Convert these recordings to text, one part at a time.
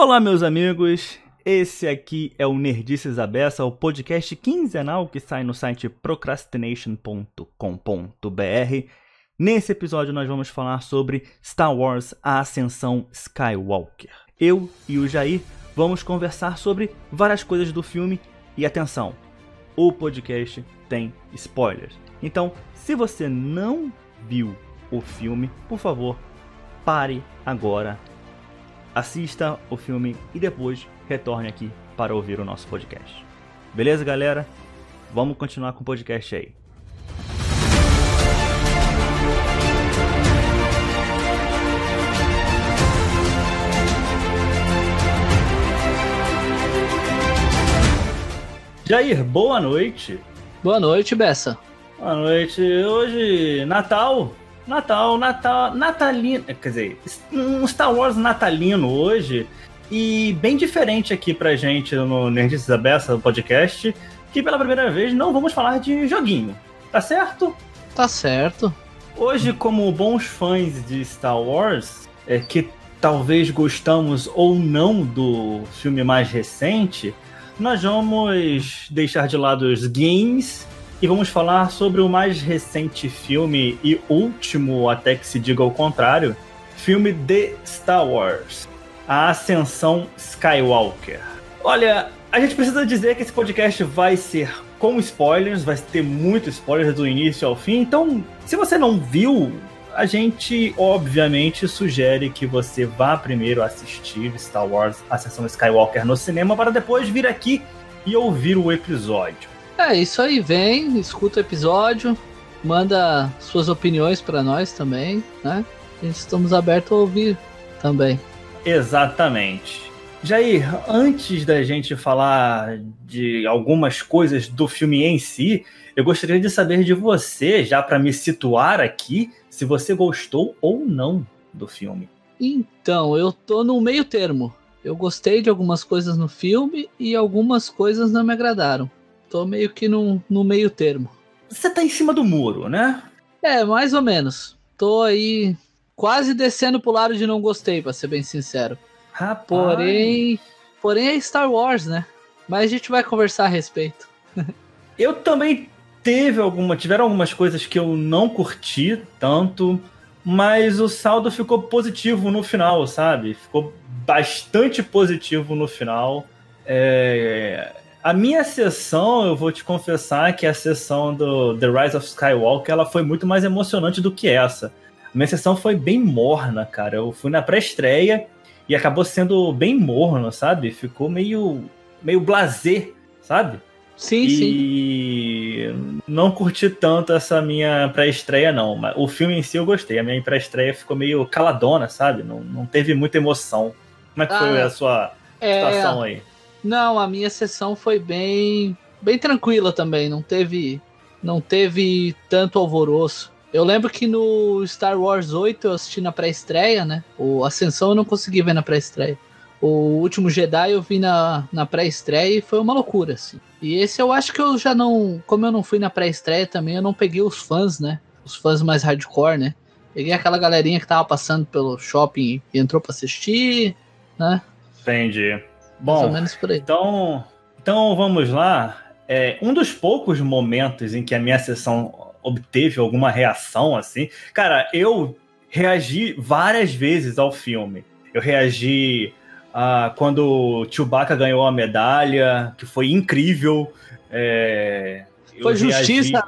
Olá, meus amigos. Esse aqui é o Nerdices Abessa, o podcast quinzenal que sai no site procrastination.com.br. Nesse episódio nós vamos falar sobre Star Wars: A Ascensão Skywalker. Eu e o Jair vamos conversar sobre várias coisas do filme e atenção, o podcast tem spoilers. Então, se você não viu o filme, por favor, pare agora, assista o filme e depois retorne aqui para ouvir o nosso podcast. Beleza, galera? Vamos continuar com o podcast aí. Jair, boa noite. Boa noite, Bessa. Boa noite. Hoje, Natal. Natal, Natal, natalino. Quer dizer, um Star Wars natalino hoje. E bem diferente aqui pra gente no Nerdices Abessa, no podcast, que pela primeira vez não vamos falar de joguinho. Tá certo? Tá certo. Hoje, como bons fãs de Star Wars, é, que talvez gostamos ou não do filme mais recente, nós vamos deixar de lado os games e vamos falar sobre o mais recente filme e último, até que se diga o contrário, filme de Star Wars, A Ascensão Skywalker. Olha, a gente precisa dizer que esse podcast vai ser com spoilers, vai ter muito spoilers do início ao fim, então se você não viu, a gente obviamente sugere que você vá primeiro assistir Star Wars Ascensão Skywalker no cinema para depois vir aqui e ouvir o episódio. É isso aí, vem, escuta o episódio, manda suas opiniões para nós também, né? Estamos abertos a ouvir também. Exatamente. Jair, antes da gente falar de algumas coisas do filme em si, eu gostaria de saber de você, já para me situar aqui, se você gostou ou não do filme. Então, eu tô no meio termo. Eu gostei de algumas coisas no filme e algumas coisas não me agradaram. Tô meio que no, no meio termo. Você tá em cima do muro, né? É, mais ou menos. Tô aí quase descendo pro lado de não gostei, pra ser bem sincero. Rapaz. Porém, porém é Star Wars, né? Mas a gente vai conversar a respeito. eu também teve alguma, tiveram algumas coisas que eu não curti tanto, mas o saldo ficou positivo no final, sabe? Ficou bastante positivo no final. É, a minha sessão, eu vou te confessar que a sessão do The Rise of Skywalker ela foi muito mais emocionante do que essa. A minha sessão foi bem morna, cara. Eu fui na pré-estreia e acabou sendo bem morno, sabe? Ficou meio meio blazer, sabe? Sim, e sim. não curti tanto essa minha pré-estreia, não. Mas o filme em si eu gostei. A minha pré-estreia ficou meio caladona, sabe? Não, não teve muita emoção. Como é que ah, foi a sua é... situação aí? Não, a minha sessão foi bem bem tranquila também, não teve não teve tanto alvoroço. Eu lembro que no Star Wars 8 eu assisti na pré-estreia, né? O Ascensão eu não consegui ver na pré-estreia. O último Jedi eu vi na, na pré-estreia e foi uma loucura, assim. E esse eu acho que eu já não. Como eu não fui na pré-estreia também, eu não peguei os fãs, né? Os fãs mais hardcore, né? Peguei aquela galerinha que tava passando pelo shopping e entrou pra assistir, né? Entendi. Bom, Então, então vamos lá. É, um dos poucos momentos em que a minha sessão obteve alguma reação assim. Cara, eu reagi várias vezes ao filme. Eu reagi ah, quando o Chewbacca ganhou a medalha, que foi incrível. É, foi justiça.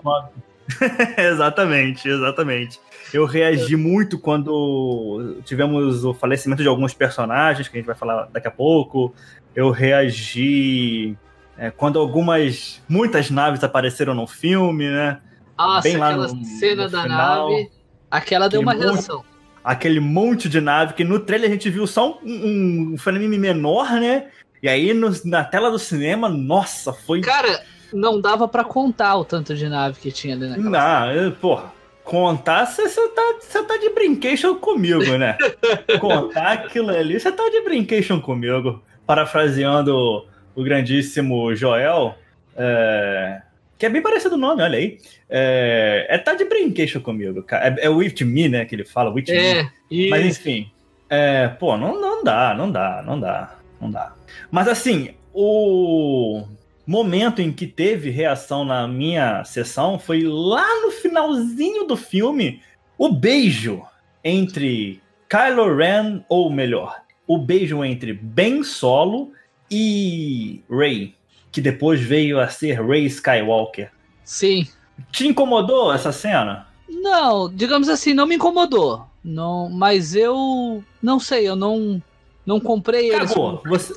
Exatamente, exatamente. Eu reagi muito quando tivemos o falecimento de alguns personagens, que a gente vai falar daqui a pouco eu reagi é, quando algumas, muitas naves apareceram no filme, né? Nossa, Bem aquela no, cena no da final, nave, aquela deu uma reação. aquele monte de nave que no trailer a gente viu só um, um frame menor, né? E aí no, na tela do cinema, nossa, foi. Cara, não dava para contar o tanto de nave que tinha ali naquela. Não, eu, porra, contar, você tá, tá de brincation comigo, né? contar aquilo ali, você tá de brincation comigo parafraseando o grandíssimo Joel, é, que é bem parecido o nome, olha aí. É, é tá de brinquedo comigo, cara. É, é with me, né? Que ele fala, with é, me. Mas enfim. É, pô, não, não dá, não dá, não dá. Não dá. Mas assim, o momento em que teve reação na minha sessão foi lá no finalzinho do filme, o beijo entre Kylo Ren, ou melhor, o beijo entre Ben Solo e Rey, que depois veio a ser Rey Skywalker. Sim. Te incomodou essa cena? Não, digamos assim, não me incomodou. Não, mas eu não sei, eu não não comprei eles. Cagou. Como... Você,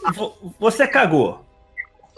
você cagou.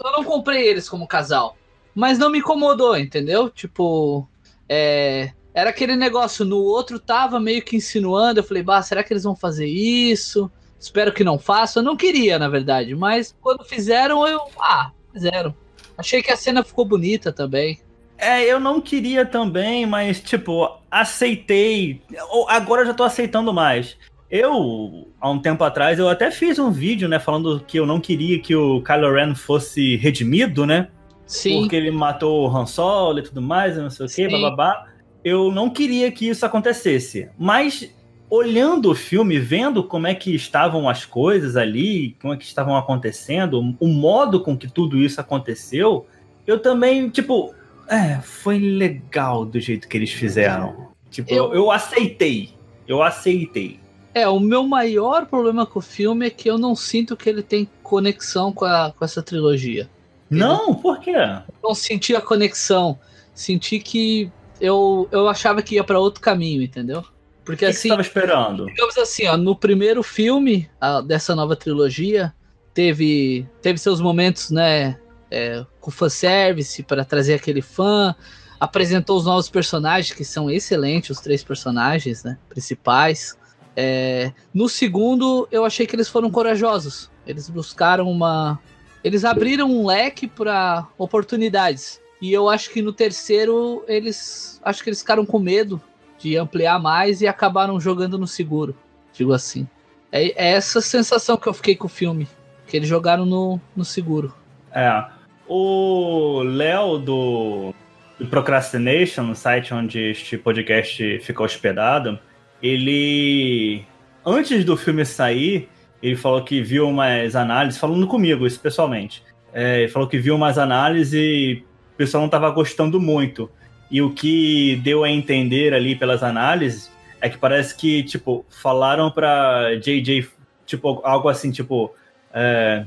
Eu não comprei eles como casal, mas não me incomodou, entendeu? Tipo, é, era aquele negócio, no outro tava meio que insinuando, eu falei, bah, será que eles vão fazer isso? Espero que não façam. Eu não queria, na verdade, mas quando fizeram, eu. Ah, fizeram. Achei que a cena ficou bonita também. É, eu não queria também, mas, tipo, aceitei. Agora eu já tô aceitando mais. Eu, há um tempo atrás, eu até fiz um vídeo, né, falando que eu não queria que o Kylo Ren fosse redimido, né? Sim. Porque ele matou o Han Solo e tudo mais, não sei o quê, bababá. Eu não queria que isso acontecesse. Mas, olhando o filme, vendo como é que estavam as coisas ali, como é que estavam acontecendo, o modo com que tudo isso aconteceu, eu também, tipo, é, foi legal do jeito que eles fizeram. Tipo, eu, eu aceitei. Eu aceitei. É, o meu maior problema com o filme é que eu não sinto que ele tem conexão com, a, com essa trilogia. Não, por quê? Não senti a conexão. Senti que eu, eu achava que ia para outro caminho, entendeu? Porque que assim. Que esperando? Digamos assim, ó, no primeiro filme a, dessa nova trilogia, teve, teve seus momentos, né? É, com fanservice para trazer aquele fã. Apresentou os novos personagens, que são excelentes, os três personagens né, principais. É, no segundo, eu achei que eles foram corajosos. Eles buscaram uma. Eles abriram um leque para oportunidades. E eu acho que no terceiro, eles. Acho que eles ficaram com medo de ampliar mais e acabaram jogando no seguro. Digo assim. É, é essa sensação que eu fiquei com o filme. Que eles jogaram no, no seguro. É. O Léo do, do Procrastination, no site onde este podcast fica hospedado, ele antes do filme sair, ele falou que viu umas análises, falando comigo, isso pessoalmente. É, ele falou que viu umas análises e o pessoal não estava gostando muito. E o que deu a entender ali pelas análises é que parece que, tipo, falaram para JJ, tipo, algo assim, tipo, é,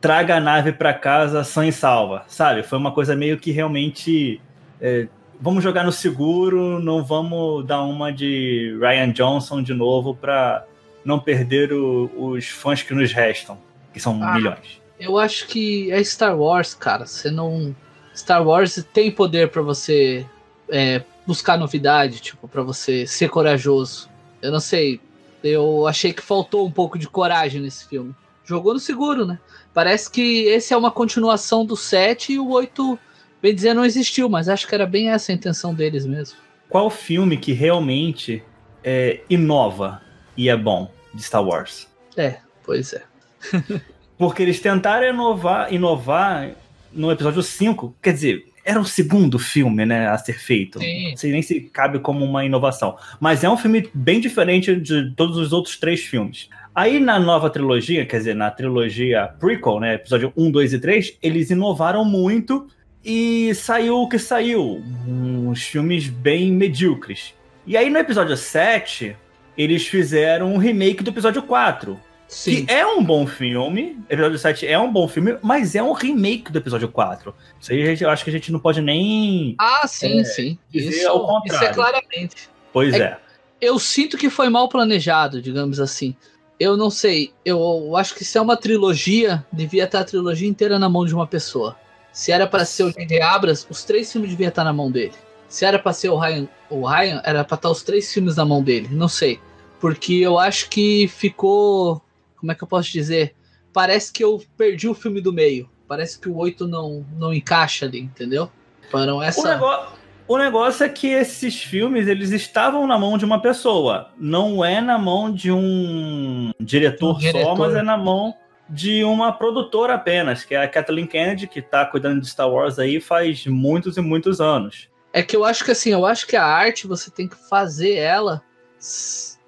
traga a nave para casa sã e salva, sabe? Foi uma coisa meio que realmente é, vamos jogar no seguro, não vamos dar uma de Ryan Johnson de novo para não perder o, os fãs que nos restam, que são ah, milhões. Eu acho que é Star Wars, cara. Você não. Star Wars tem poder para você é, buscar novidade, tipo, para você ser corajoso. Eu não sei. Eu achei que faltou um pouco de coragem nesse filme. Jogou no seguro, né? Parece que esse é uma continuação do 7 e o 8 Bem dizer, não existiu, mas acho que era bem essa a intenção deles mesmo. Qual filme que realmente é, inova e é bom de Star Wars? É, pois é. Porque eles tentaram inovar, inovar no episódio 5, quer dizer, era o segundo filme, né, a ser feito. Sim. Não sei nem se cabe como uma inovação. Mas é um filme bem diferente de todos os outros três filmes. Aí na nova trilogia, quer dizer, na trilogia prequel, né, episódio 1, 2 e 3, eles inovaram muito e saiu o que saiu. Uns filmes bem medíocres. E aí no episódio 7, eles fizeram um remake do episódio 4. Sim. Que é um bom filme. Episódio 7 é um bom filme, mas é um remake do episódio 4. Isso aí gente, eu acho que a gente não pode nem. Ah, sim, é, sim. Isso, isso é claramente. Pois é, é. Eu sinto que foi mal planejado, digamos assim. Eu não sei. Eu acho que se é uma trilogia, devia estar a trilogia inteira na mão de uma pessoa. Se era para ser o J.J. Abras, os três filmes deviam estar na mão dele. Se era para ser o Ryan, o Ryan, era para estar os três filmes na mão dele. Não sei. Porque eu acho que ficou. Como é que eu posso dizer? Parece que eu perdi o filme do meio. Parece que o 8 não, não encaixa ali, entendeu? Para essa. O negócio, o negócio é que esses filmes eles estavam na mão de uma pessoa. Não é na mão de um diretor, um diretor. só, mas é na mão de uma produtora apenas, que é a Kathleen Kennedy, que está cuidando de Star Wars aí faz muitos e muitos anos. É que eu acho que assim, eu acho que a arte você tem que fazer ela,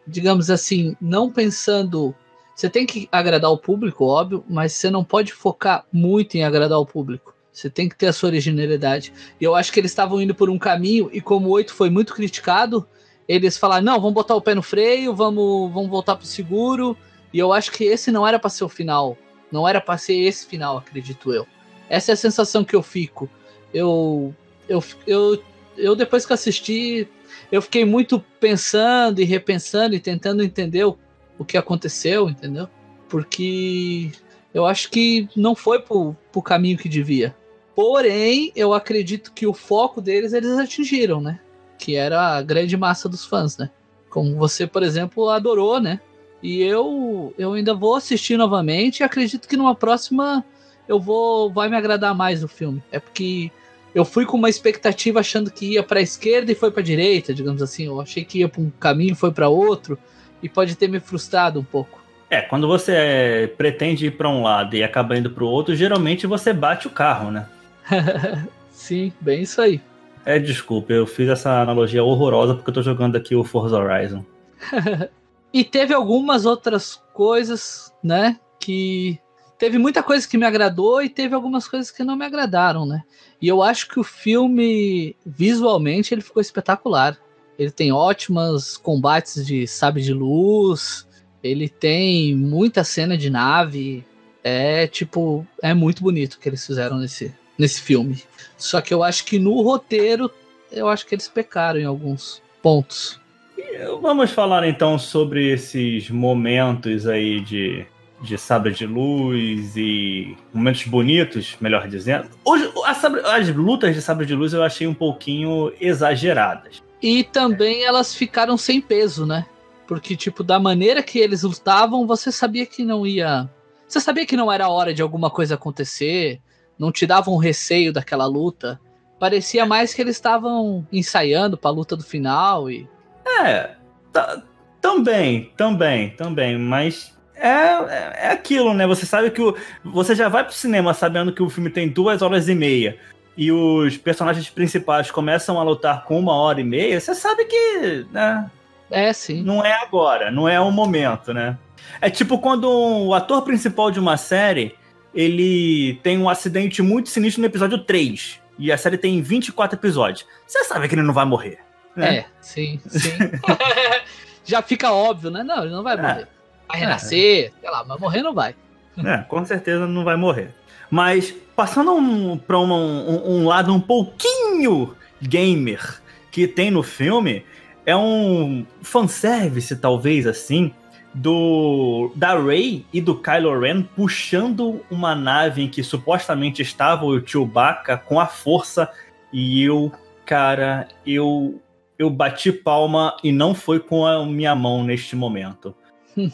digamos assim, não pensando Você tem que agradar o público, óbvio, mas você não pode focar muito em agradar o público. Você tem que ter a sua originalidade. E eu acho que eles estavam indo por um caminho, e como o 8 foi muito criticado, eles falaram: não, vamos botar o pé no freio, vamos, vamos voltar pro seguro. E eu acho que esse não era para ser o final. Não era para ser esse final, acredito eu. Essa é a sensação que eu fico. Eu, eu, eu, eu depois que assisti, eu fiquei muito pensando e repensando e tentando entender o o que aconteceu, entendeu? Porque eu acho que não foi pro, pro caminho que devia. Porém, eu acredito que o foco deles eles atingiram, né? Que era a grande massa dos fãs, né? Como você, por exemplo, adorou, né? E eu, eu ainda vou assistir novamente e acredito que numa próxima eu vou vai me agradar mais o filme. É porque eu fui com uma expectativa achando que ia para a esquerda e foi para a direita, digamos assim. Eu achei que ia para um caminho e foi para outro e pode ter me frustrado um pouco. É, quando você pretende ir para um lado e acaba indo para o outro, geralmente você bate o carro, né? Sim, bem isso aí. É, desculpa, eu fiz essa analogia horrorosa porque eu tô jogando aqui o Forza Horizon. e teve algumas outras coisas, né, que teve muita coisa que me agradou e teve algumas coisas que não me agradaram, né? E eu acho que o filme visualmente ele ficou espetacular. Ele tem ótimas combates de sabre de luz. Ele tem muita cena de nave. É tipo, é muito bonito o que eles fizeram nesse, nesse filme. Só que eu acho que no roteiro, eu acho que eles pecaram em alguns pontos. Vamos falar então sobre esses momentos aí de, de sabre de luz e momentos bonitos, melhor dizendo. Hoje, sabre, as lutas de sabre de luz eu achei um pouquinho exageradas. E também elas ficaram sem peso, né? Porque, tipo, da maneira que eles lutavam, você sabia que não ia. Você sabia que não era hora de alguma coisa acontecer, não te dava um receio daquela luta. Parecia mais que eles estavam ensaiando pra luta do final e. É, também, também, também, mas é, é, é, aquilo, né? Você sabe que o, você já vai pro cinema sabendo que o filme tem duas horas e meia e os personagens principais começam a lutar com uma hora e meia, você sabe que, né? É, sim. Não é agora, não é o momento, né? É tipo quando o ator principal de uma série, ele tem um acidente muito sinistro no episódio 3, e a série tem 24 episódios. Você sabe que ele não vai morrer. Né? É, sim, sim. Já fica óbvio, né? Não, ele não vai é. morrer. Vai renascer, é. sei lá, mas morrer não vai. É, com certeza não vai morrer. Mas passando um, para um, um, lado um pouquinho gamer que tem no filme, é um fanservice, talvez assim, do da Rey e do Kylo Ren puxando uma nave em que supostamente estava o Chewbacca com a força e eu, cara, eu eu bati palma e não foi com a minha mão neste momento.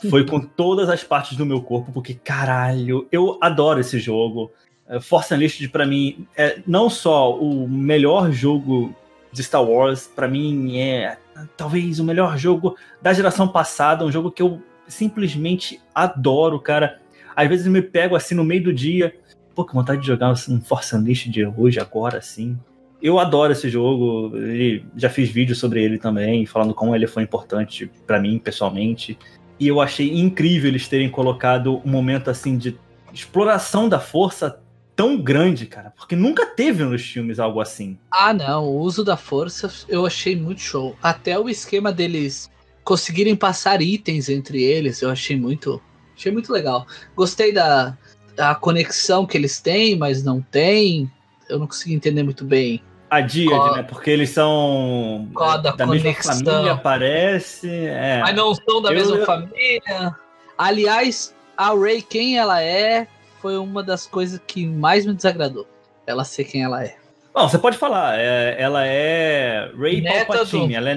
Foi com todas as partes do meu corpo, porque caralho, eu adoro esse jogo. É, Force Unleashed para mim é não só o melhor jogo de Star Wars, para mim é talvez o melhor jogo da geração passada, um jogo que eu simplesmente adoro, cara. Às vezes eu me pego assim no meio do dia, pô, que vontade de jogar um Force Unleashed de hoje, agora, assim. Eu adoro esse jogo, e já fiz vídeo sobre ele também, falando como ele foi importante para mim pessoalmente. E eu achei incrível eles terem colocado um momento assim de exploração da força tão grande, cara, porque nunca teve nos filmes algo assim. Ah, não, o uso da força eu achei muito show. Até o esquema deles conseguirem passar itens entre eles, eu achei muito, achei muito legal. Gostei da, da conexão que eles têm, mas não tem. Eu não consegui entender muito bem a Díade, né? Porque eles são da, da mesma família, parece. É. Mas não são da eu, mesma eu... família. Aliás, a Ray, quem ela é, foi uma das coisas que mais me desagradou. Ela ser quem ela é. Bom, você pode falar. É, ela é Ray neta Palpatine. Do, ela é, é,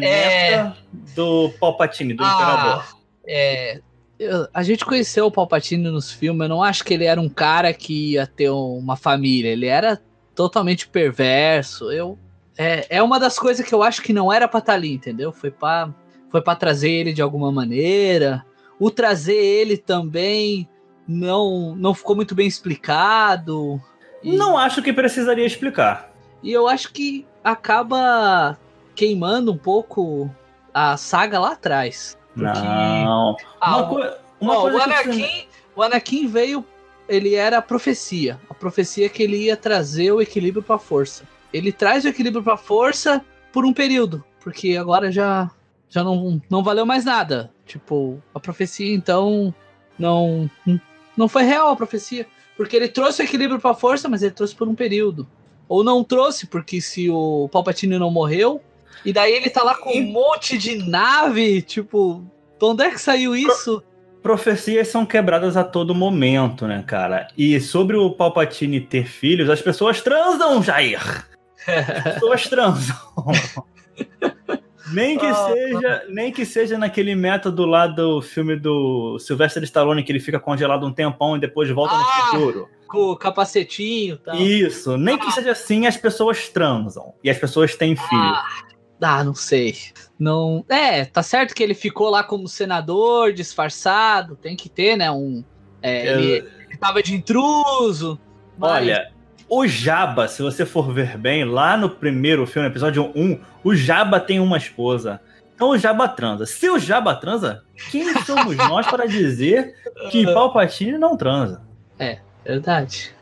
neta do Palpatine, do ah, Imperador. É. Eu, a gente conheceu o Palpatine nos filmes. Eu não acho que ele era um cara que ia ter uma família. Ele era totalmente perverso. Eu é, é uma das coisas que eu acho que não era para estar tá ali, entendeu? Foi para foi para trazer ele de alguma maneira. O trazer ele também não não ficou muito bem explicado. E... Não acho que precisaria explicar. E eu acho que acaba queimando um pouco a saga lá atrás. Porque... Não. A, Uma Ó, o, Anakin, o Anakin veio. Ele era a profecia. A profecia que ele ia trazer o equilíbrio pra força. Ele traz o equilíbrio pra força por um período. Porque agora já, já não, não valeu mais nada. Tipo, a profecia então não. Não foi real a profecia. Porque ele trouxe o equilíbrio pra força, mas ele trouxe por um período. Ou não trouxe, porque se o Palpatine não morreu, e daí ele tá lá com um monte de nave, tipo, de onde é que saiu isso? Profecias são quebradas a todo momento, né, cara? E sobre o Palpatine ter filhos, as pessoas transam, Jair! As pessoas transam. nem que oh, seja, nem que seja naquele método lá do filme do Sylvester Stallone que ele fica congelado um tempão e depois volta ah, no futuro. Com o capacetinho, tal. Isso, nem ah. que seja assim, as pessoas transam e as pessoas têm filhos. Ah. Ah, não sei. Não. É, tá certo que ele ficou lá como senador, disfarçado. Tem que ter, né? Um. É, Eu... ele, ele tava de intruso. Mas... Olha, o Jabba, se você for ver bem, lá no primeiro filme, episódio 1, o Jabba tem uma esposa. Então o Jabba transa. Se o Jabba transa, quem somos nós para dizer que Palpatine não transa? É, verdade.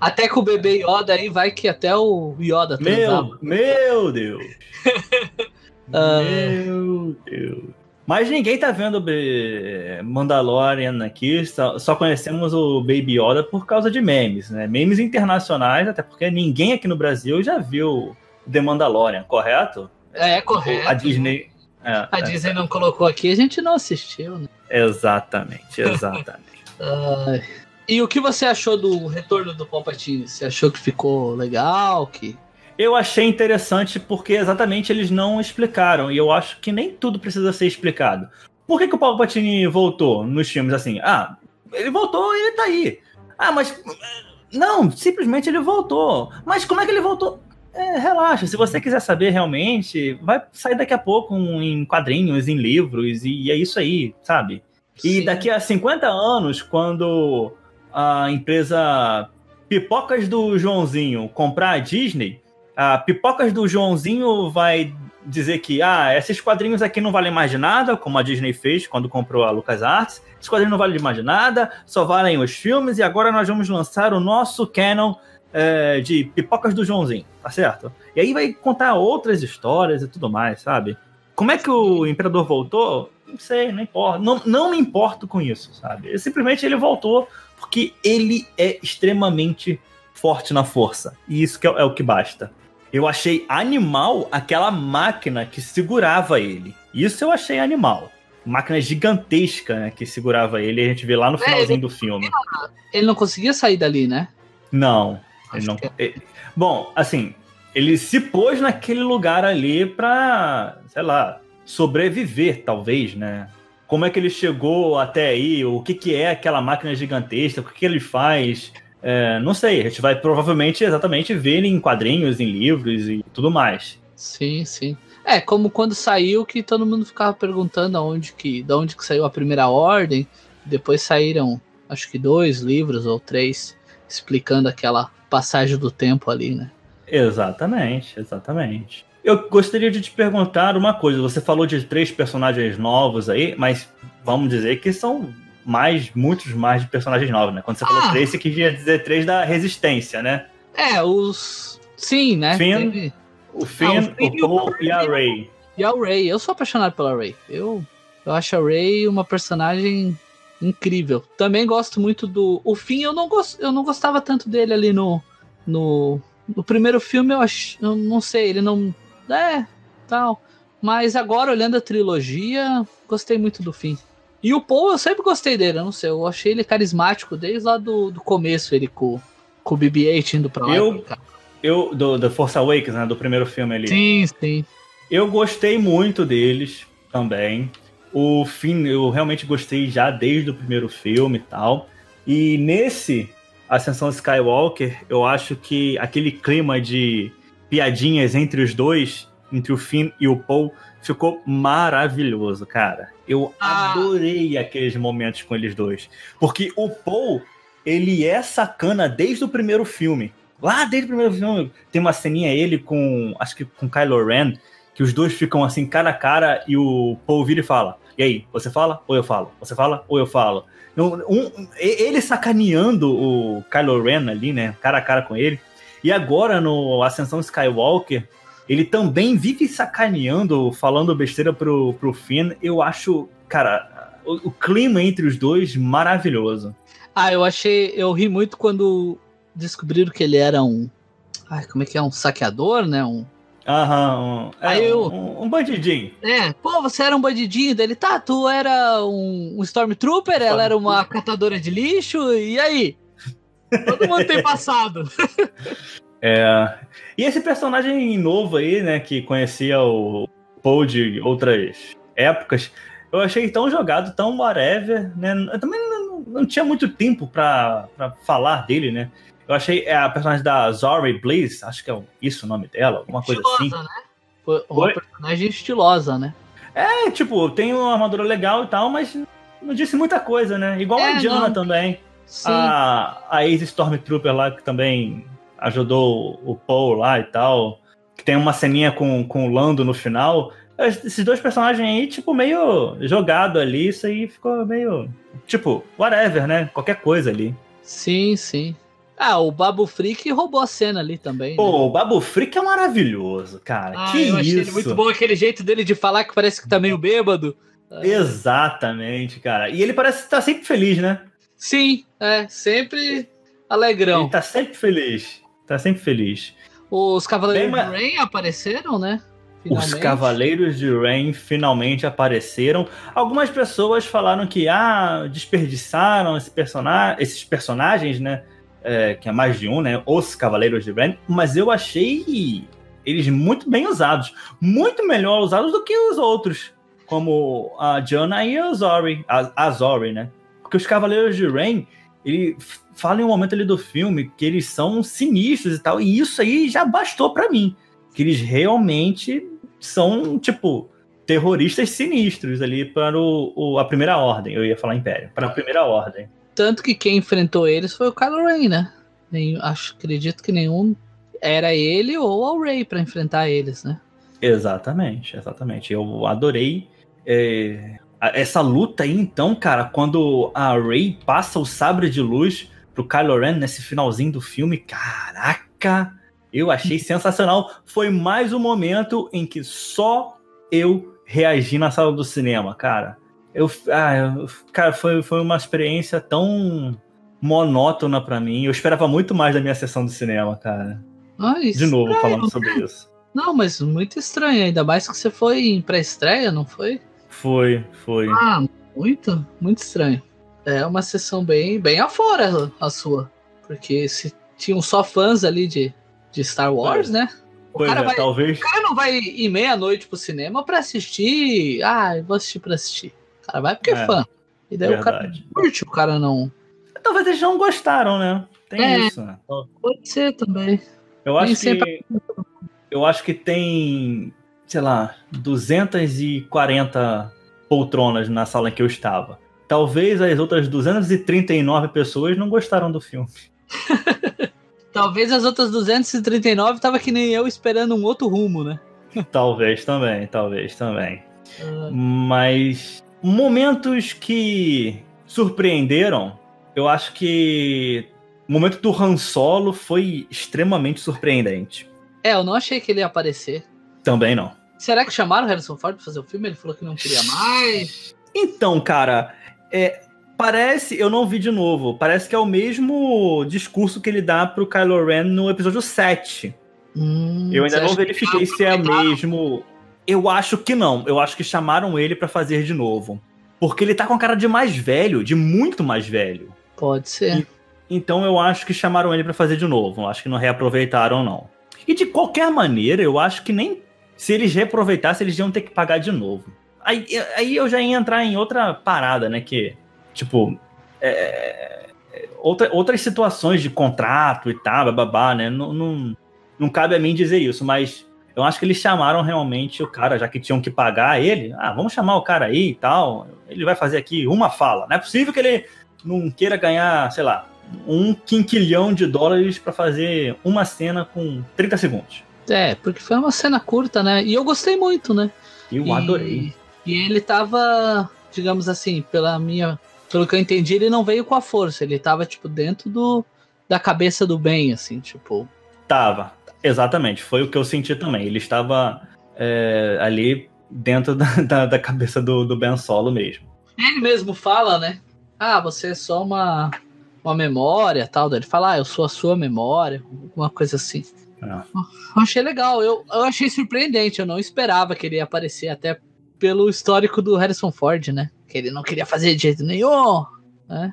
Até com o bebê Yoda aí, vai que até o Yoda transava. Meu, meu Deus. uh... Meu Deus. Mas ninguém tá vendo Mandalorian aqui, só conhecemos o Baby Yoda por causa de memes, né? Memes internacionais, até porque ninguém aqui no Brasil já viu The Mandalorian, correto? É, correto. A Disney. É, a é, Disney não colocou aqui, a gente não assistiu, né? Exatamente, exatamente. uh, e o que você achou do retorno do Palpatine? Você achou que ficou legal? Que eu achei interessante porque exatamente eles não explicaram. E eu acho que nem tudo precisa ser explicado. Por que, que o Palpatine voltou nos filmes assim? Ah, ele voltou e ele tá aí. Ah, mas. Não, simplesmente ele voltou. Mas como é que ele voltou? É, relaxa, se você quiser saber realmente, vai sair daqui a pouco em quadrinhos, em livros, e é isso aí, sabe? E Sim. daqui a 50 anos, quando a empresa Pipocas do Joãozinho comprar a Disney, a Pipocas do Joãozinho vai dizer que ah, esses quadrinhos aqui não valem mais de nada, como a Disney fez quando comprou a LucasArts. Esses quadrinhos não valem mais de nada, só valem os filmes, e agora nós vamos lançar o nosso canon é, de Pipocas do Joãozinho, tá certo? E aí vai contar outras histórias e tudo mais, sabe? Como é que o Imperador voltou? Não sei, não importa. Não, não me importo com isso, sabe? Simplesmente ele voltou porque ele é extremamente forte na força. E isso é, é o que basta. Eu achei animal aquela máquina que segurava ele. Isso eu achei animal. Máquina gigantesca, né, que segurava ele, a gente vê lá no é, finalzinho é, do filme. Ele não conseguia sair dali, né? Não. Ele não... É. Bom, assim, ele se pôs naquele lugar ali pra, sei lá, sobreviver, talvez, né? Como é que ele chegou até aí? O que, que é aquela máquina gigantesca? O que, que ele faz? É, não sei, a gente vai provavelmente exatamente ver em quadrinhos, em livros e tudo mais. Sim, sim. É, como quando saiu que todo mundo ficava perguntando aonde que, de onde que saiu a primeira ordem. Depois saíram, acho que dois livros ou três explicando aquela passagem do tempo ali, né? Exatamente, exatamente. Eu gostaria de te perguntar uma coisa. Você falou de três personagens novos aí, mas vamos dizer que são mais, muitos mais de personagens novos, né? Quando você ah. falou três, você queria dizer três da Resistência, né? É, os. Sim, né? Finn, Teve... O Finn, ah, o, Finn o Paul e a Ray. E a Ray. Eu sou apaixonado pela Ray. Eu, eu acho a Ray uma personagem incrível. Também gosto muito do. O Finn, eu não, gost... eu não gostava tanto dele ali no. No, no primeiro filme, eu acho. Eu não sei, ele não. É, tal. Mas agora, olhando a trilogia, gostei muito do Finn. E o Paul, eu sempre gostei dele, eu não sei, eu achei ele carismático desde lá do, do começo, ele com, com o BB-8 indo pra lá. Eu, eu do, do Force Awakens, né, do primeiro filme ali. Sim, sim. Eu gostei muito deles também. O fim, eu realmente gostei já desde o primeiro filme e tal. E nesse Ascensão Skywalker, eu acho que aquele clima de piadinhas entre os dois, entre o Finn e o Paul, ficou maravilhoso, cara. Eu ah. adorei aqueles momentos com eles dois. Porque o Paul, ele é sacana desde o primeiro filme. Lá desde o primeiro filme, tem uma ceninha ele com, acho que com Kylo Ren, que os dois ficam assim cara a cara e o Paul vira e fala: E aí, você fala ou eu falo? Você fala ou eu falo? Um, um, ele sacaneando o Kylo Ren ali, né? Cara a cara com ele. E agora no Ascensão Skywalker, ele também vive sacaneando, falando besteira pro, pro Finn. Eu acho, cara, o, o clima entre os dois maravilhoso. Ah, eu achei. Eu ri muito quando descobriram que ele era um. Ai, como é que é? Um saqueador, né? Um. Aham, um, é, Aí eu, um, um, bandidinho. É, pô, você era um bandidinho dele, tá? Tu era um, um Stormtrooper, ela era uma catadora de lixo, e aí? Todo mundo tem passado. É. E esse personagem novo aí, né, que conhecia o Paul de outras épocas, eu achei tão jogado, tão whatever, né? Eu também não, não tinha muito tempo para falar dele, né? Eu achei é, a personagem da Zori Bliss, acho que é isso o nome dela, alguma coisa estilosa, assim. Né? Foi uma Oi? personagem estilosa, né? É, tipo, tem uma armadura legal e tal, mas não disse muita coisa, né? Igual é, a Diana não. também. Sim. A, a ex-Stormtrooper lá, que também ajudou o Paul lá e tal. Que tem uma ceninha com, com o Lando no final. Esses dois personagens aí, tipo, meio jogado ali, isso aí ficou meio. Tipo, whatever, né? Qualquer coisa ali. Sim, sim. Ah, o Babu Freak roubou a cena ali também. Pô, né? o Babu Freak é maravilhoso, cara. Ah, que eu isso? achei muito bom aquele jeito dele de falar que parece que tá meio bêbado. Exatamente, cara. E ele parece estar tá sempre feliz, né? Sim, é, sempre alegrão. Ele tá sempre feliz. Tá sempre feliz. Os Cavaleiros Bem, de Rain apareceram, né? Finalmente. Os Cavaleiros de Rain finalmente apareceram. Algumas pessoas falaram que ah, desperdiçaram esse esses personagens, né? É, que é mais de um, né? Os Cavaleiros de Rain. Mas eu achei eles muito bem usados. Muito melhor usados do que os outros. Como a Jana e a Zori. A, a Zori, né? Porque os Cavaleiros de Rain, ele fala em um momento ali do filme que eles são sinistros e tal. E isso aí já bastou para mim. Que eles realmente são, tipo, terroristas sinistros ali para o, o, a primeira ordem. Eu ia falar Império. Para a primeira ordem. Tanto que quem enfrentou eles foi o Kylo Ren, né? Nem, acho, acredito que nenhum era ele ou o Rey para enfrentar eles, né? Exatamente, exatamente. Eu adorei é, essa luta aí, então, cara, quando a Rey passa o sabre de luz pro Kylo Ren nesse finalzinho do filme, caraca, eu achei sensacional. Foi mais um momento em que só eu reagi na sala do cinema, cara. Eu, ah, eu, cara, foi, foi uma experiência tão monótona para mim. Eu esperava muito mais da minha sessão de cinema, cara. Ai, de novo, falando sobre isso. Não, mas muito estranho, ainda mais que você foi em pré-estreia, não foi? Foi, foi. Ah, muito, muito estranho. É uma sessão bem, bem afora a sua. Porque se tinham só fãs ali de, de Star Wars, é. né? O pois cara, é, vai, talvez. o cara não vai ir meia-noite pro cinema pra assistir. Ah, vou assistir pra assistir. O cara vai porque é, é fã. E daí verdade. o cara curte, o cara não. Talvez eles não gostaram, né? Tem é, isso, né? Pode ser também. Eu acho que. Eu acho que tem sei lá, 240 poltronas na sala em que eu estava. Talvez as outras 239 pessoas não gostaram do filme. talvez as outras 239 estavam que nem eu esperando um outro rumo, né? talvez também, talvez também. Uh... Mas momentos que surpreenderam, eu acho que o momento do Han Solo foi extremamente surpreendente. É, eu não achei que ele ia aparecer. Também não. Será que chamaram o Harrison Ford pra fazer o filme? Ele falou que não queria mais. Então, cara, é, parece, eu não vi de novo, parece que é o mesmo discurso que ele dá pro Kylo Ren no episódio 7. Hum, eu ainda não verifiquei se é o mesmo. Eu acho que não. Eu acho que chamaram ele para fazer de novo. Porque ele tá com a cara de mais velho, de muito mais velho. Pode ser. E, então eu acho que chamaram ele para fazer de novo. Eu acho que não reaproveitaram, não. E de qualquer maneira, eu acho que nem se eles reaproveitassem, eles iam ter que pagar de novo. Aí, aí eu já ia entrar em outra parada, né? Que, tipo, é, outra, outras situações de contrato e tal, babá, né? Não, não, não cabe a mim dizer isso, mas eu acho que eles chamaram realmente o cara, já que tinham que pagar ele. Ah, vamos chamar o cara aí e tal. Ele vai fazer aqui uma fala. Não é possível que ele não queira ganhar, sei lá, um quinquilhão de dólares para fazer uma cena com 30 segundos. É, porque foi uma cena curta, né? E eu gostei muito, né? Eu e, adorei. E ele tava, digamos assim, pela minha. Pelo que eu entendi, ele não veio com a força. Ele tava, tipo, dentro do, da cabeça do bem, assim, tipo. Tava. Exatamente. Foi o que eu senti também. Ele estava é, ali dentro da, da, da, cabeça do, do Ben Solo mesmo. Ele mesmo fala, né? Ah, você é só uma, uma memória tal. Ele fala, ah, eu sou a sua memória, alguma coisa assim. É. Eu achei legal, eu, eu achei surpreendente, eu não esperava que ele ia aparecer, até pelo histórico do Harrison Ford, né? Que ele não queria fazer de jeito nenhum, né?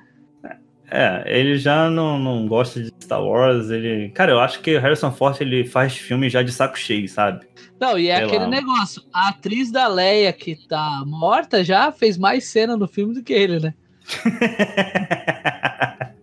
É, ele já não, não gosta de Star Wars, ele... Cara, eu acho que o Harrison Ford, ele faz filme já de saco cheio, sabe? Não, e é Sei aquele lá. negócio, a atriz da Leia que tá morta já fez mais cena no filme do que ele, né?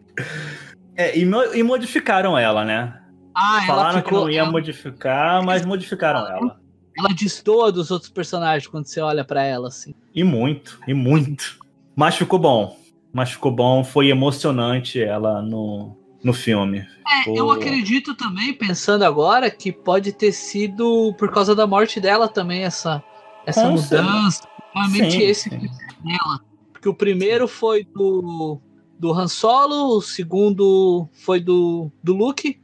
é, e, e modificaram ela, né? Ah, Falaram ficou, que não ia ela... modificar, mas modificaram ela. Ela destoa dos outros personagens quando você olha para ela, assim. E muito, e muito. Mas ficou bom. Mas ficou bom, foi emocionante ela no, no filme. É, ficou... eu acredito também, pensando agora, que pode ter sido por causa da morte dela também, essa, essa mudança. Provavelmente sim, esse sim. dela. Porque o primeiro foi do, do Han Solo, o segundo foi do, do Luke,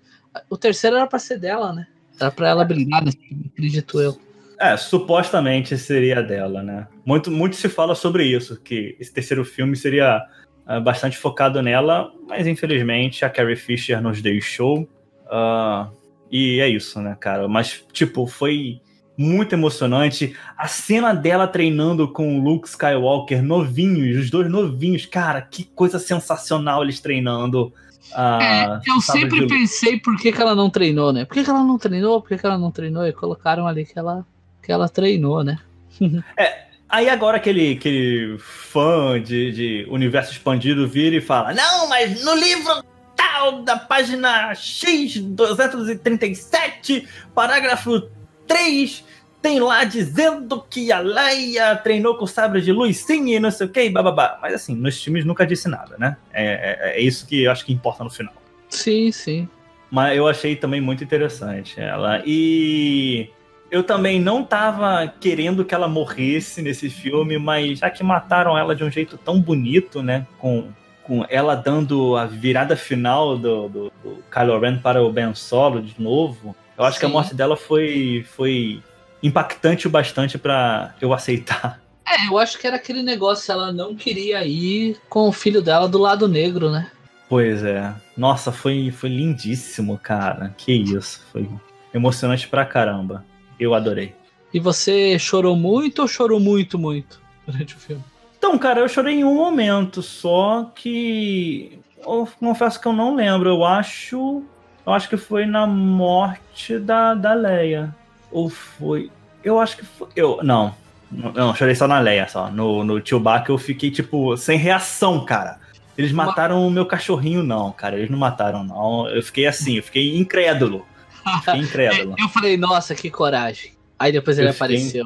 o terceiro era pra ser dela, né? Era pra ela brilhar filme, acredito eu. É, supostamente seria dela, né? Muito, muito se fala sobre isso, que esse terceiro filme seria uh, bastante focado nela, mas infelizmente a Carrie Fisher nos deixou. Uh, e é isso, né, cara? Mas, tipo, foi muito emocionante. A cena dela treinando com o Luke Skywalker novinhos, os dois novinhos, cara, que coisa sensacional eles treinando. Ah, é, eu sempre de... pensei por que, que ela não treinou, né? Por que, que ela não treinou? Por que, que ela não treinou? E colocaram ali que ela, que ela treinou, né? é, aí agora aquele, aquele fã de, de universo expandido vira e fala: Não, mas no livro tal, da página X 237, parágrafo 3, tem lá dizendo que a Leia treinou com sabre de luz sim e não sei o que, bababá. Mas assim, nos filmes nunca disse nada, né? É, é, é, isso que eu acho que importa no final. Sim, sim. Mas eu achei também muito interessante ela. E eu também não tava querendo que ela morresse nesse filme, mas já que mataram ela de um jeito tão bonito, né? Com, com ela dando a virada final do, do, do Kylo Ren para o Ben Solo de novo. Eu acho Sim. que a morte dela foi, foi impactante o bastante para eu aceitar. É, eu acho que era aquele negócio, ela não queria ir com o filho dela do lado negro, né? Pois é. Nossa, foi, foi lindíssimo, cara. Que isso. Foi emocionante pra caramba. Eu adorei. E você chorou muito ou chorou muito, muito durante o filme? Então, cara, eu chorei em um momento, só que. Eu confesso que eu não lembro. Eu acho. Eu acho que foi na morte da, da Leia. Ou foi. Eu acho que foi. Eu, não. Não, chorei só na Leia, só. No, no Chewbacca eu fiquei, tipo, sem reação, cara. Eles mataram o meu cachorrinho, não, cara. Eles não mataram, não. Eu fiquei assim, eu fiquei incrédulo. Fiquei incrédulo. eu falei, nossa, que coragem. Aí depois ele eu apareceu.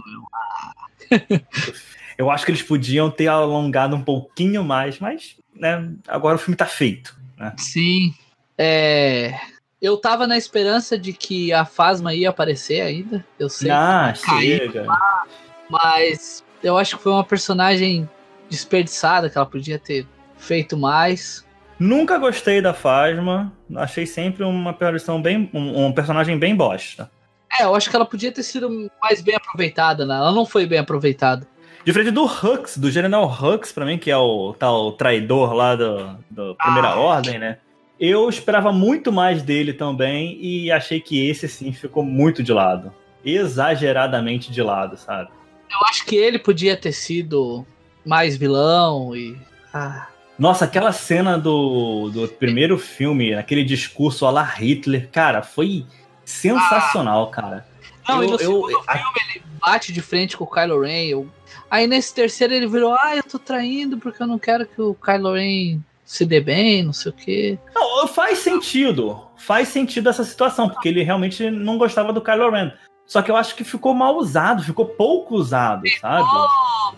Fiquei... eu acho que eles podiam ter alongado um pouquinho mais, mas, né, agora o filme tá feito. Né? Sim. É eu tava na esperança de que a Fasma ia aparecer ainda. Eu sei. Ah, chega. Lá, mas eu acho que foi uma personagem desperdiçada, que ela podia ter feito mais. Nunca gostei da Fasma. Achei sempre uma aparição bem. Um, um, personagem bem bosta. É, eu acho que ela podia ter sido mais bem aproveitada, né? Ela não foi bem aproveitada. Diferente do Hux, do General Hux, pra mim, que é o tal traidor lá do, do Primeira ah, Ordem, né? Eu esperava muito mais dele também e achei que esse sim ficou muito de lado. Exageradamente de lado, sabe? Eu acho que ele podia ter sido mais vilão e. Ah. Nossa, aquela cena do, do primeiro filme, aquele discurso a la Hitler, cara, foi sensacional, ah. cara. Não, eu, e no eu, segundo eu, filme a... ele bate de frente com o Kylo Ren. Eu... Aí nesse terceiro ele virou, ah, eu tô traindo porque eu não quero que o Kylo Ren se dê bem, não sei o quê. Não, faz sentido. Faz sentido essa situação, porque ele realmente não gostava do Kylo Ren. Só que eu acho que ficou mal usado, ficou pouco usado, sabe?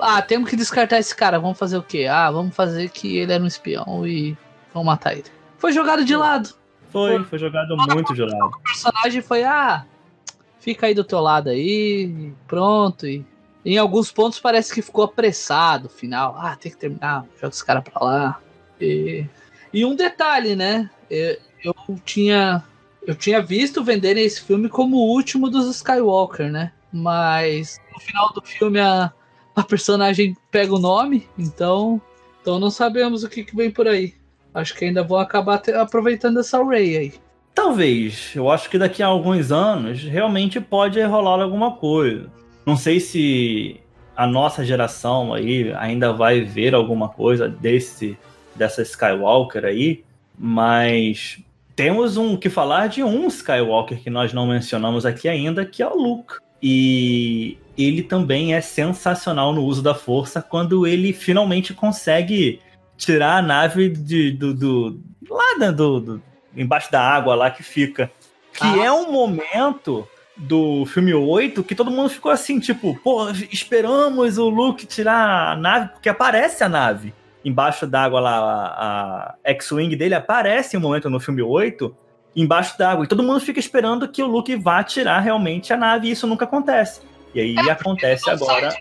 Ah, temos que descartar esse cara. Vamos fazer o quê? Ah, vamos fazer que ele era um espião e vamos matar ele. Foi jogado de lado. Foi, foi, foi jogado muito de lado. O personagem foi, ah, fica aí do teu lado aí, pronto. E Em alguns pontos parece que ficou apressado o final. Ah, tem que terminar, joga os caras pra lá. E, e um detalhe, né? Eu, eu, tinha. Eu tinha visto venderem esse filme como o último dos Skywalker, né? Mas no final do filme a, a personagem pega o nome, então, então não sabemos o que, que vem por aí. Acho que ainda vão acabar te, aproveitando essa Ray aí. Talvez. Eu acho que daqui a alguns anos realmente pode rolar alguma coisa. Não sei se a nossa geração aí ainda vai ver alguma coisa desse dessa Skywalker aí, mas temos um que falar de um Skywalker que nós não mencionamos aqui ainda, que é o Luke. E ele também é sensacional no uso da força quando ele finalmente consegue tirar a nave de, do, do lá do, do, embaixo da água lá que fica. Que ah. é um momento do filme 8 que todo mundo ficou assim, tipo, pô, esperamos o Luke tirar a nave, porque aparece a nave embaixo d'água lá, a, a X-Wing dele aparece em um momento no filme 8, embaixo d'água, e todo mundo fica esperando que o Luke vá tirar realmente a nave, e isso nunca acontece. E aí é acontece agora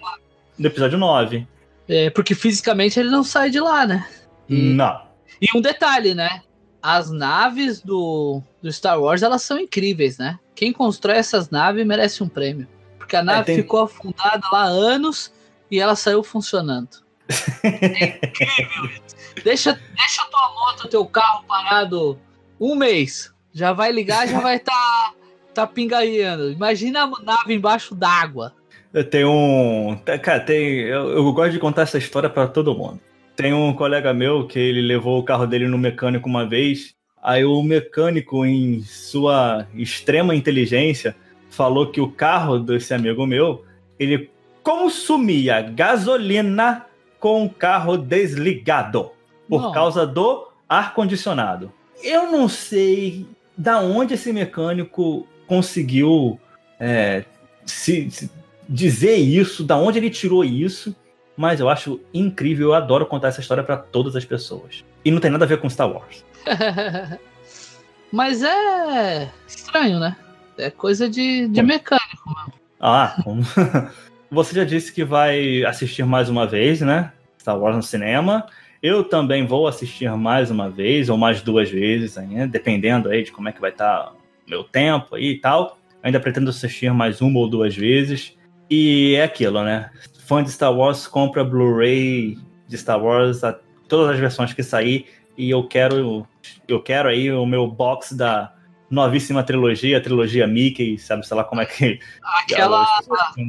no episódio 9. É, porque fisicamente ele não sai de lá, né? E, não. E um detalhe, né? As naves do, do Star Wars, elas são incríveis, né? Quem constrói essas naves merece um prêmio. Porque a é, nave é, tem... ficou afundada lá há anos e ela saiu funcionando. É incrível isso. Deixa, deixa tua moto, teu carro parado um mês. Já vai ligar, já vai estar tá, tá pingaiando. Imagina a nave embaixo d'água. Tem um. Cara, tem. Eu, eu gosto de contar essa história para todo mundo. Tem um colega meu que ele levou o carro dele no mecânico uma vez. Aí o mecânico, em sua extrema inteligência, falou que o carro desse amigo meu, ele consumia gasolina com o carro desligado por não. causa do ar condicionado. Eu não sei da onde esse mecânico conseguiu é, se, se dizer isso, da onde ele tirou isso, mas eu acho incrível, eu adoro contar essa história para todas as pessoas. E não tem nada a ver com Star Wars. mas é estranho, né? É coisa de, de mecânico mesmo. Ah, você já disse que vai assistir mais uma vez, né? Star Wars no cinema. Eu também vou assistir mais uma vez, ou mais duas vezes ainda, dependendo aí de como é que vai estar tá meu tempo aí e tal. Ainda pretendo assistir mais uma ou duas vezes. E é aquilo, né? Fã de Star Wars compra Blu-ray de Star Wars, todas as versões que sair, e eu quero eu quero aí o meu box da novíssima trilogia, a trilogia Mickey, sabe, sei lá como é que. Aquela.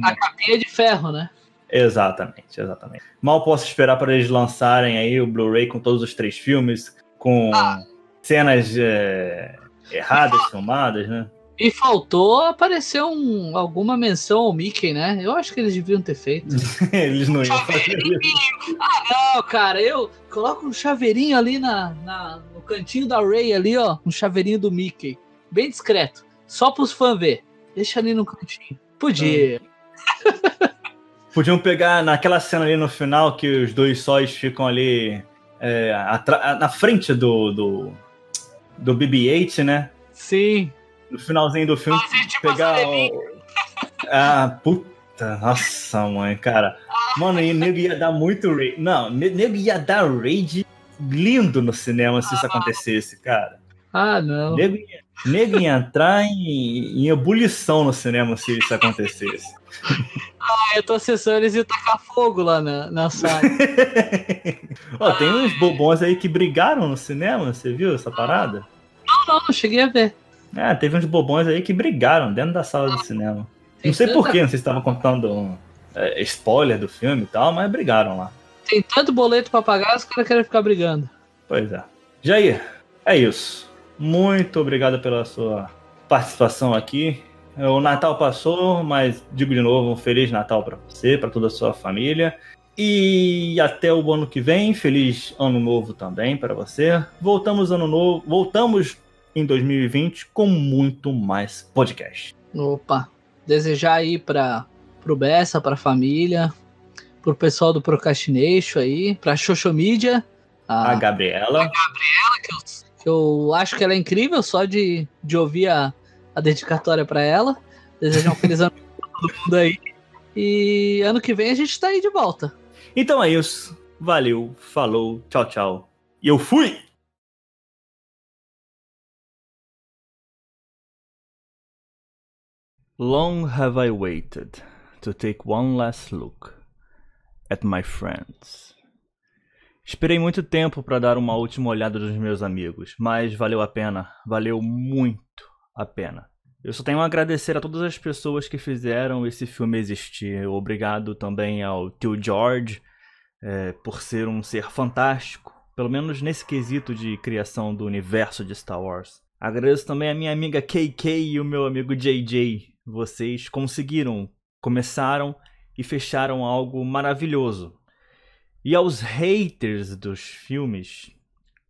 A, a capinha de ferro, né? Exatamente, exatamente. Mal posso esperar para eles lançarem aí o Blu-ray com todos os três filmes, com ah. cenas é, erradas filmadas, né? E faltou aparecer um, alguma menção ao Mickey, né? Eu acho que eles deviam ter feito. eles não iam fazer isso. Ah, não, cara. Eu coloco um chaveirinho ali na, na, no cantinho da Ray ali, ó. Um chaveirinho do Mickey. Bem discreto. Só pros fãs ver. Deixa ali no cantinho. Podia. Podiam pegar naquela cena ali no final que os dois sóis ficam ali é, na frente do, do, do BB-8, né? Sim no finalzinho do filme, tipo pegar o... Ah, puta, nossa, mãe, cara. Mano, e nego ia dar muito raid. Não, nego ia dar raid lindo no cinema se isso acontecesse, cara. Ah, não. Nego ia, nego ia entrar em, em ebulição no cinema se isso acontecesse. Ah, eu tô acessando eles iam tacar fogo lá na, na sala. Ó, tem uns bobões aí que brigaram no cinema, você viu essa parada? Não, não, não cheguei a ver. É, teve uns bobões aí que brigaram dentro da sala de cinema. Tem não sei tanta... porquê, não sei se estavam contando um, é, spoiler do filme e tal, mas brigaram lá. Tem tanto boleto pra pagar, os caras querem ficar brigando. Pois é. Jair, é isso. Muito obrigado pela sua participação aqui. O Natal passou, mas digo de novo, um Feliz Natal para você, para toda a sua família. E até o ano que vem, feliz ano novo também para você. Voltamos ano novo, voltamos em 2020 com muito mais podcast. Opa, desejar aí para pro Bessa, para a família, pro pessoal do Procrastination aí, para Social Media, a, a Gabriela. A Gabriela que eu, que eu, acho que ela é incrível só de, de ouvir a, a dedicatória para ela. Desejar um feliz ano pra todo mundo aí. E ano que vem a gente tá aí de volta. Então é isso. Valeu, falou, tchau, tchau. E eu fui! Long have I waited to take one last look at my friends. Esperei muito tempo para dar uma última olhada nos meus amigos, mas valeu a pena, valeu muito a pena. Eu só tenho a agradecer a todas as pessoas que fizeram esse filme existir. Obrigado também ao tio George é, por ser um ser fantástico, pelo menos nesse quesito de criação do universo de Star Wars. Agradeço também a minha amiga KK e o meu amigo JJ vocês conseguiram, começaram e fecharam algo maravilhoso. E aos haters dos filmes,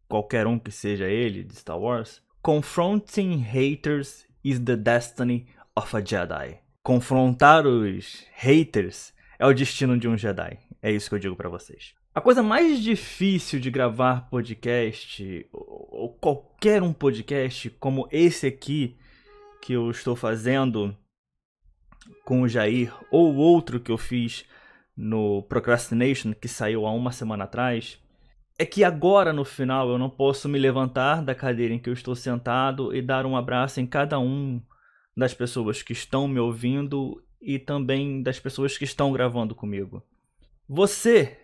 qualquer um que seja ele de Star Wars, confronting haters is the destiny of a Jedi. Confrontar os haters é o destino de um Jedi. É isso que eu digo para vocês. A coisa mais difícil de gravar podcast, ou qualquer um podcast como esse aqui que eu estou fazendo, com o Jair ou outro que eu fiz no Procrastination, que saiu há uma semana atrás, é que agora no final eu não posso me levantar da cadeira em que eu estou sentado e dar um abraço em cada um das pessoas que estão me ouvindo e também das pessoas que estão gravando comigo. Você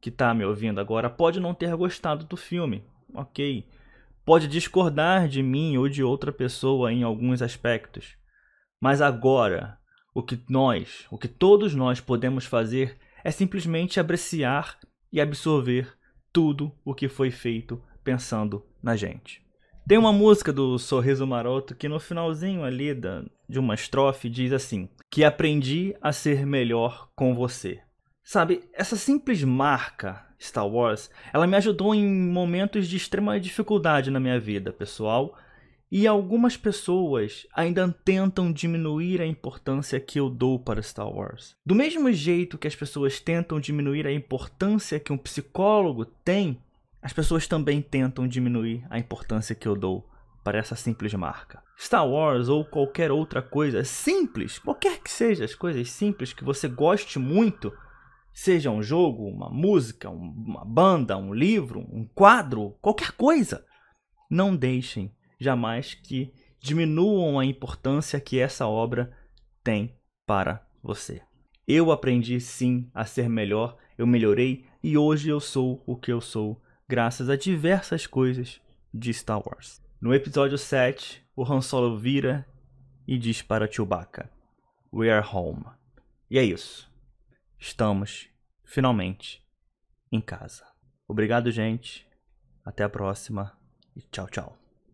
que está me ouvindo agora pode não ter gostado do filme, ok? Pode discordar de mim ou de outra pessoa em alguns aspectos. Mas agora, o que nós, o que todos nós podemos fazer é simplesmente apreciar e absorver tudo o que foi feito pensando na gente. Tem uma música do Sorriso Maroto que no finalzinho ali da, de uma estrofe diz assim: Que aprendi a ser melhor com você. Sabe, essa simples marca Star Wars, ela me ajudou em momentos de extrema dificuldade na minha vida pessoal e algumas pessoas ainda tentam diminuir a importância que eu dou para Star Wars. Do mesmo jeito que as pessoas tentam diminuir a importância que um psicólogo tem, as pessoas também tentam diminuir a importância que eu dou para essa simples marca. Star Wars ou qualquer outra coisa simples, qualquer que seja as coisas simples que você goste muito, seja um jogo, uma música, uma banda, um livro, um quadro, qualquer coisa, não deixem jamais que diminuam a importância que essa obra tem para você. Eu aprendi sim a ser melhor, eu melhorei e hoje eu sou o que eu sou graças a diversas coisas de Star Wars. No episódio 7, o Han Solo vira e diz para Chewbacca: We are home. E é isso. Estamos finalmente em casa. Obrigado, gente. Até a próxima e tchau, tchau.